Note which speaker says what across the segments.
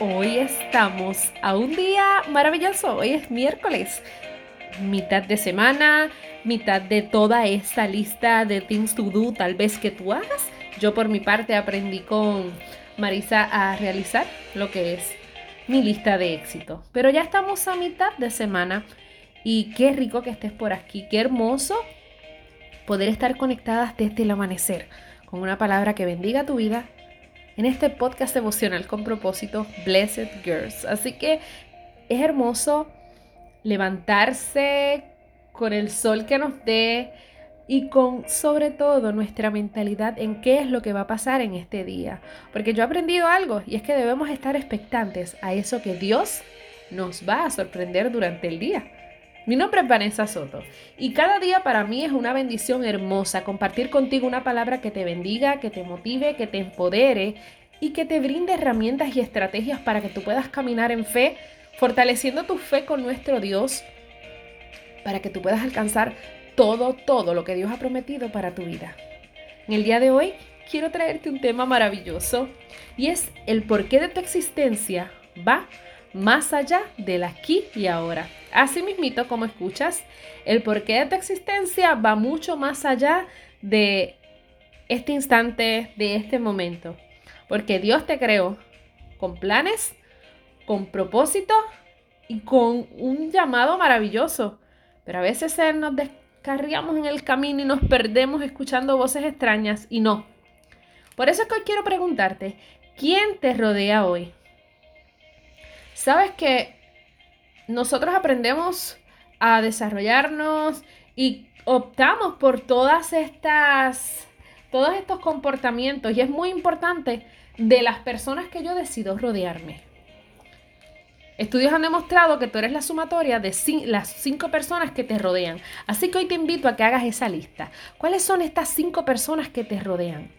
Speaker 1: Hoy estamos a un día maravilloso. Hoy es miércoles, mitad de semana, mitad de toda esta lista de things to do, tal vez que tú hagas. Yo por mi parte aprendí con Marisa a realizar lo que es mi lista de éxito. Pero ya estamos a mitad de semana y qué rico que estés por aquí, qué hermoso poder estar conectadas desde el amanecer con una palabra que bendiga tu vida en este podcast emocional con propósito, Blessed Girls. Así que es hermoso levantarse con el sol que nos dé y con sobre todo nuestra mentalidad en qué es lo que va a pasar en este día. Porque yo he aprendido algo y es que debemos estar expectantes a eso que Dios nos va a sorprender durante el día. Mi nombre es Vanessa Soto y cada día para mí es una bendición hermosa compartir contigo una palabra que te bendiga, que te motive, que te empodere y que te brinde herramientas y estrategias para que tú puedas caminar en fe, fortaleciendo tu fe con nuestro Dios, para que tú puedas alcanzar todo, todo lo que Dios ha prometido para tu vida. En el día de hoy quiero traerte un tema maravilloso y es el porqué de tu existencia va más allá del aquí y ahora. Así mismito, como escuchas, el porqué de tu existencia va mucho más allá de este instante, de este momento. Porque Dios te creó con planes, con propósito y con un llamado maravilloso. Pero a veces nos descarriamos en el camino y nos perdemos escuchando voces extrañas y no. Por eso es que hoy quiero preguntarte, ¿quién te rodea hoy? Sabes que nosotros aprendemos a desarrollarnos y optamos por todas estas, todos estos comportamientos y es muy importante de las personas que yo decido rodearme. Estudios han demostrado que tú eres la sumatoria de las cinco personas que te rodean. Así que hoy te invito a que hagas esa lista. ¿Cuáles son estas cinco personas que te rodean?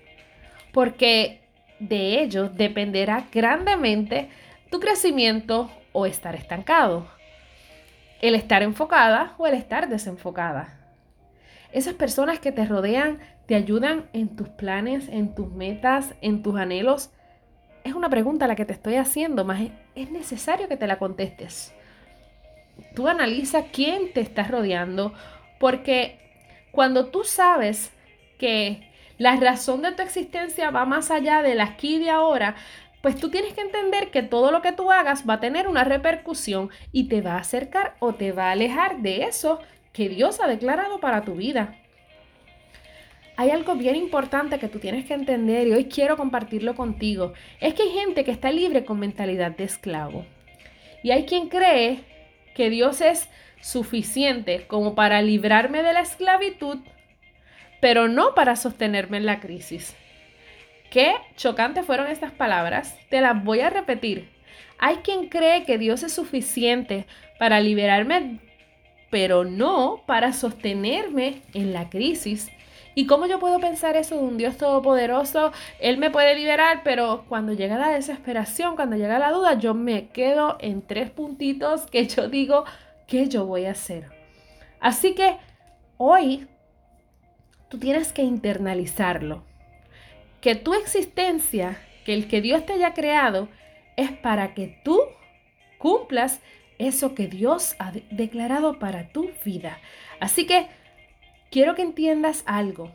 Speaker 1: Porque de ellos dependerá grandemente tu crecimiento o estar estancado el estar enfocada o el estar desenfocada. Esas personas que te rodean te ayudan en tus planes, en tus metas, en tus anhelos. Es una pregunta la que te estoy haciendo, más es necesario que te la contestes. Tú analiza quién te está rodeando, porque cuando tú sabes que la razón de tu existencia va más allá del aquí y de ahora, pues tú tienes que entender que todo lo que tú hagas va a tener una repercusión y te va a acercar o te va a alejar de eso que Dios ha declarado para tu vida. Hay algo bien importante que tú tienes que entender y hoy quiero compartirlo contigo. Es que hay gente que está libre con mentalidad de esclavo. Y hay quien cree que Dios es suficiente como para librarme de la esclavitud, pero no para sostenerme en la crisis. Qué chocantes fueron estas palabras. Te las voy a repetir. Hay quien cree que Dios es suficiente para liberarme, pero no para sostenerme en la crisis. ¿Y cómo yo puedo pensar eso de un Dios todopoderoso? Él me puede liberar, pero cuando llega la desesperación, cuando llega la duda, yo me quedo en tres puntitos que yo digo, ¿qué yo voy a hacer? Así que hoy tú tienes que internalizarlo que tu existencia, que el que Dios te haya creado, es para que tú cumplas eso que Dios ha declarado para tu vida. Así que quiero que entiendas algo.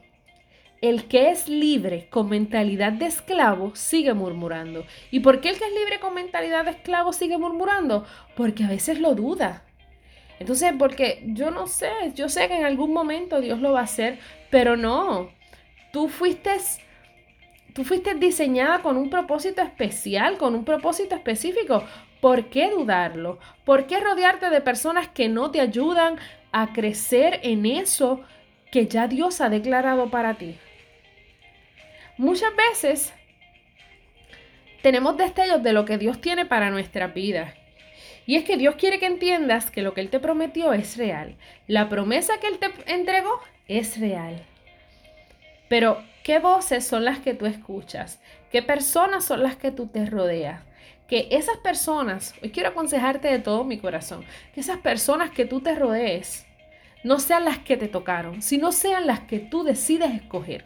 Speaker 1: El que es libre con mentalidad de esclavo sigue murmurando. ¿Y por qué el que es libre con mentalidad de esclavo sigue murmurando? Porque a veces lo duda. Entonces, porque yo no sé, yo sé que en algún momento Dios lo va a hacer, pero no. Tú fuiste Tú fuiste diseñada con un propósito especial, con un propósito específico. ¿Por qué dudarlo? ¿Por qué rodearte de personas que no te ayudan a crecer en eso que ya Dios ha declarado para ti? Muchas veces tenemos destellos de lo que Dios tiene para nuestra vida. Y es que Dios quiere que entiendas que lo que Él te prometió es real. La promesa que Él te entregó es real. Pero ¿Qué voces son las que tú escuchas? ¿Qué personas son las que tú te rodeas? Que esas personas, hoy quiero aconsejarte de todo mi corazón, que esas personas que tú te rodees no sean las que te tocaron, sino sean las que tú decides escoger.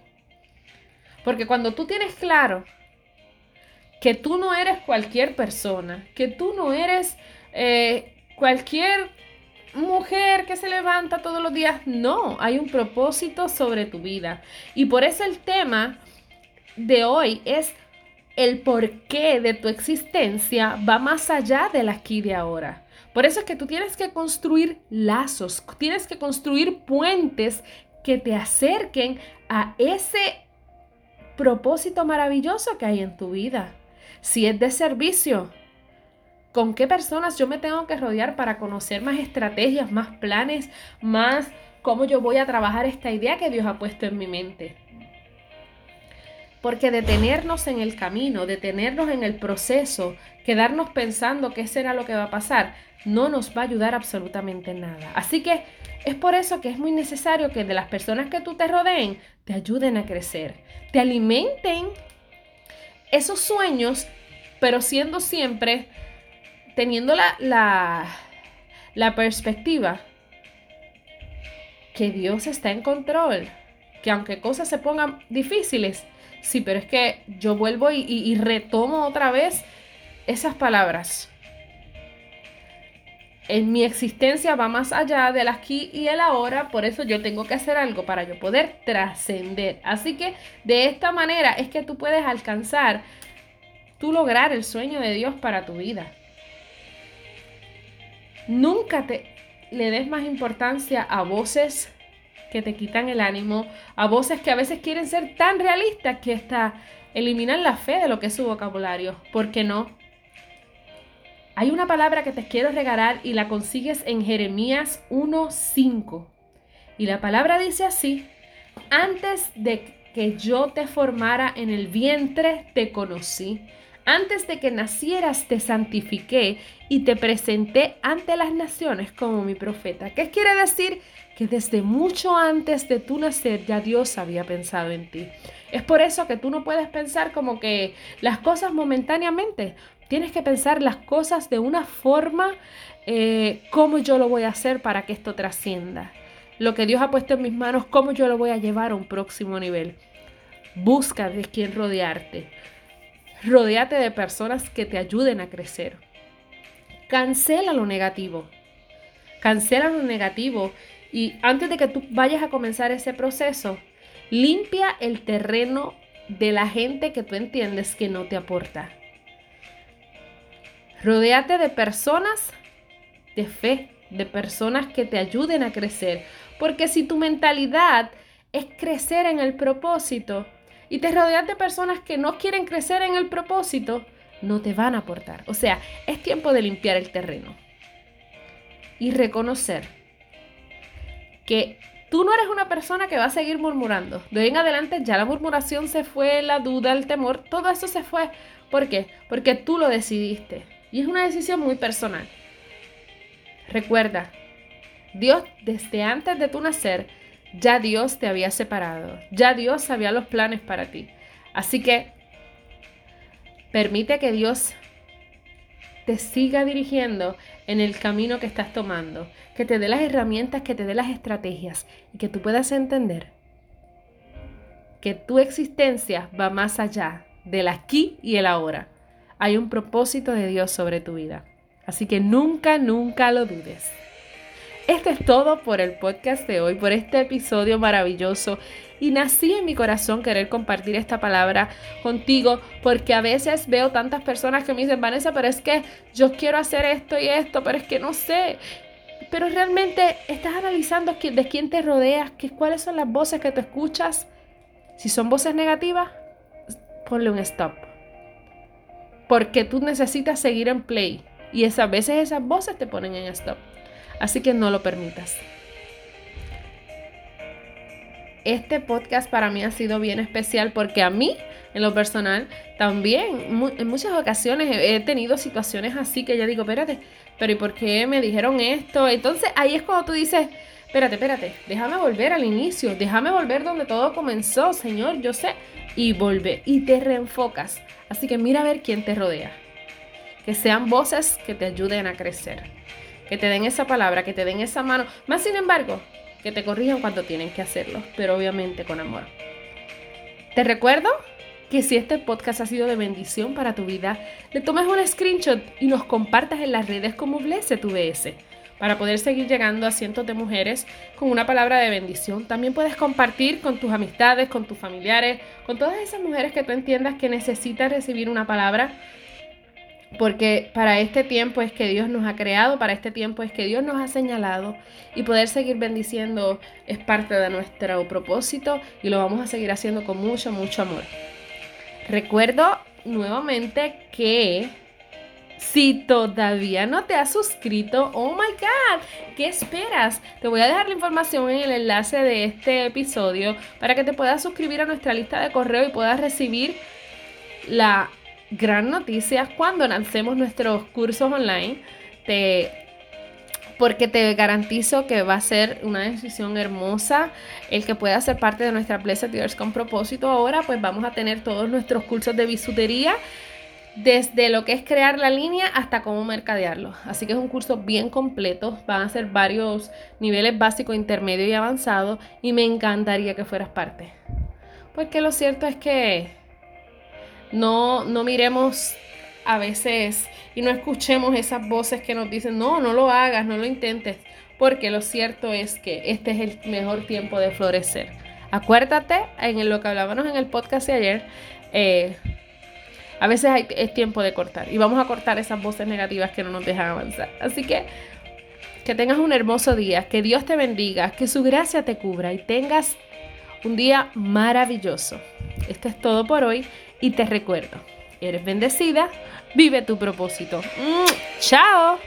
Speaker 1: Porque cuando tú tienes claro que tú no eres cualquier persona, que tú no eres eh, cualquier mujer que se levanta todos los días. No, hay un propósito sobre tu vida. Y por eso el tema de hoy es el porqué de tu existencia va más allá del aquí de ahora. Por eso es que tú tienes que construir lazos, tienes que construir puentes que te acerquen a ese propósito maravilloso que hay en tu vida. Si es de servicio, ¿con qué personas yo me tengo que rodear para conocer más estrategias, más planes, más cómo yo voy a trabajar esta idea que Dios ha puesto en mi mente? Porque detenernos en el camino, detenernos en el proceso, quedarnos pensando qué será lo que va a pasar, no nos va a ayudar absolutamente nada. Así que es por eso que es muy necesario que de las personas que tú te rodeen te ayuden a crecer, te alimenten esos sueños, pero siendo siempre, teniendo la, la, la perspectiva que Dios está en control, que aunque cosas se pongan difíciles, Sí, pero es que yo vuelvo y, retomo otra vez esas palabras. En mi existencia va más allá del aquí y el ahora, por eso yo tengo que hacer algo para yo poder trascender. Así que de esta manera es que tú puedes alcanzar, tú lograr el sueño de Dios para tu vida. Nunca te le des más importancia a voces que te quitan el ánimo, a voces que a veces quieren ser tan realistas que hasta eliminan la fe de lo que es su vocabulario. ¿Por qué no? Hay una palabra que te quiero regalar y la consigues en Jeremías 1.5. Y la palabra dice así, antes de que yo te formara en el vientre, te conocí. Antes de que nacieras, te santifiqué y te presenté ante las naciones como mi profeta. ¿Qué quiere decir? que desde mucho antes de tu nacer ya Dios había pensado en ti. Es por eso que tú no puedes pensar como que las cosas momentáneamente. Tienes que pensar las cosas de una forma, eh, cómo yo lo voy a hacer para que esto trascienda. Lo que Dios ha puesto en mis manos, cómo yo lo voy a llevar a un próximo nivel. Busca de quién rodearte. Rodéate de personas que te ayuden a crecer. Cancela lo negativo. Cancela lo negativo y antes de que tú vayas a comenzar ese proceso, limpia el terreno de la gente que tú entiendes que no te aporta. Rodéate de personas de fe, de personas que te ayuden a crecer. Porque si tu mentalidad es crecer en el propósito y te rodeas de personas que no quieren crecer en el propósito, no te van a aportar. O sea, es tiempo de limpiar el terreno y reconocer que tú no eres una persona que va a seguir murmurando. De hoy en adelante ya la murmuración se fue, la duda, el temor, todo eso se fue. ¿Por qué? Porque tú lo decidiste. Y es una decisión muy personal. Recuerda, Dios desde antes de tu nacer, ya Dios te había separado. Ya Dios sabía los planes para ti. Así que permite que Dios te siga dirigiendo en el camino que estás tomando, que te dé las herramientas, que te dé las estrategias y que tú puedas entender que tu existencia va más allá del aquí y el ahora. Hay un propósito de Dios sobre tu vida. Así que nunca, nunca lo dudes. Esto es todo por el podcast de hoy, por este episodio maravilloso. Y nací en mi corazón querer compartir esta palabra contigo, porque a veces veo tantas personas que me dicen, Vanessa, pero es que yo quiero hacer esto y esto, pero es que no sé. Pero realmente estás analizando de quién te rodeas, cuáles son las voces que te escuchas. Si son voces negativas, ponle un stop. Porque tú necesitas seguir en play. Y esas veces esas voces te ponen en stop. Así que no lo permitas. Este podcast para mí ha sido bien especial porque a mí, en lo personal, también en muchas ocasiones he tenido situaciones así que ya digo, espérate, pero ¿y por qué me dijeron esto? Entonces ahí es cuando tú dices, espérate, espérate, déjame volver al inicio, déjame volver donde todo comenzó, Señor, yo sé, y vuelve y te reenfocas. Así que mira a ver quién te rodea. Que sean voces que te ayuden a crecer que te den esa palabra, que te den esa mano. Más sin embargo, que te corrijan cuando tienen que hacerlo, pero obviamente con amor. Te recuerdo que si este podcast ha sido de bendición para tu vida, le tomes un screenshot y nos compartas en las redes como Blesse tu BS para poder seguir llegando a cientos de mujeres con una palabra de bendición. También puedes compartir con tus amistades, con tus familiares, con todas esas mujeres que tú entiendas que necesitan recibir una palabra. Porque para este tiempo es que Dios nos ha creado, para este tiempo es que Dios nos ha señalado y poder seguir bendiciendo es parte de nuestro propósito y lo vamos a seguir haciendo con mucho, mucho amor. Recuerdo nuevamente que si todavía no te has suscrito, oh my god, ¿qué esperas? Te voy a dejar la información en el enlace de este episodio para que te puedas suscribir a nuestra lista de correo y puedas recibir la gran noticia cuando lancemos nuestros cursos online. Porque te garantizo que va a ser una decisión hermosa el que pueda ser parte de nuestra Blessed Years con propósito. Ahora pues vamos a tener todos nuestros cursos de bisutería desde lo que es crear la línea hasta cómo mercadearlo. Así que es un curso bien completo, van a ser varios niveles básico, intermedio y avanzado y me encantaría que fueras parte. Porque lo cierto es que no, no miremos a veces y no escuchemos esas voces que nos dicen, no, no lo hagas, no lo intentes, porque lo cierto es que este es el mejor tiempo de florecer. Acuérdate en lo que hablábamos en el podcast de ayer, eh, a veces es tiempo de cortar y vamos a cortar esas voces negativas que no nos dejan avanzar. Así que que tengas un hermoso día, que Dios te bendiga, que su gracia te cubra y tengas un día maravilloso. Esto es todo por hoy y te recuerdo, eres bendecida, vive tu propósito. ¡Chao!